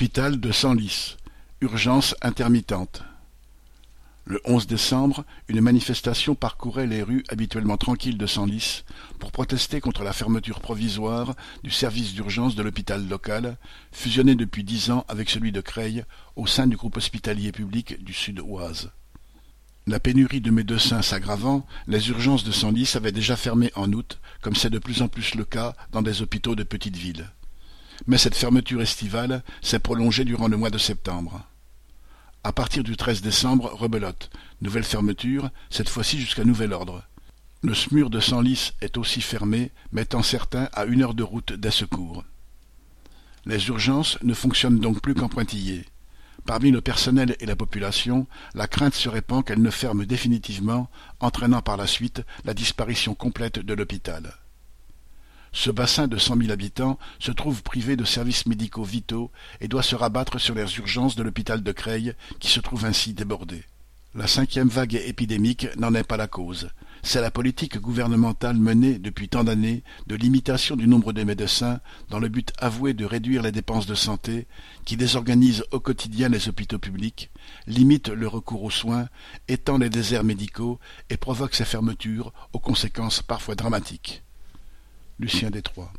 Hôpital de Senlis. Urgence intermittente. Le 11 décembre, une manifestation parcourait les rues habituellement tranquilles de Senlis pour protester contre la fermeture provisoire du service d'urgence de l'hôpital local, fusionné depuis dix ans avec celui de Creil au sein du groupe hospitalier public du Sud-Oise. La pénurie de médecins s'aggravant, les urgences de Senlis avaient déjà fermé en août, comme c'est de plus en plus le cas dans des hôpitaux de petites villes. Mais cette fermeture estivale s'est prolongée durant le mois de septembre. À partir du 13 décembre, rebelote. Nouvelle fermeture, cette fois-ci jusqu'à nouvel ordre. Le SMUR de Senlis est aussi fermé, mettant certains à une heure de route des secours. Les urgences ne fonctionnent donc plus qu'en pointillé. Parmi le personnel et la population, la crainte se répand qu'elle ne ferme définitivement, entraînant par la suite la disparition complète de l'hôpital. Ce bassin de cent mille habitants se trouve privé de services médicaux vitaux et doit se rabattre sur les urgences de l'hôpital de Creil, qui se trouve ainsi débordé. La cinquième vague épidémique n'en est pas la cause. C'est la politique gouvernementale menée depuis tant d'années de limitation du nombre de médecins dans le but avoué de réduire les dépenses de santé qui désorganise au quotidien les hôpitaux publics, limite le recours aux soins, étend les déserts médicaux et provoque ces fermetures aux conséquences parfois dramatiques. Lucien Détroit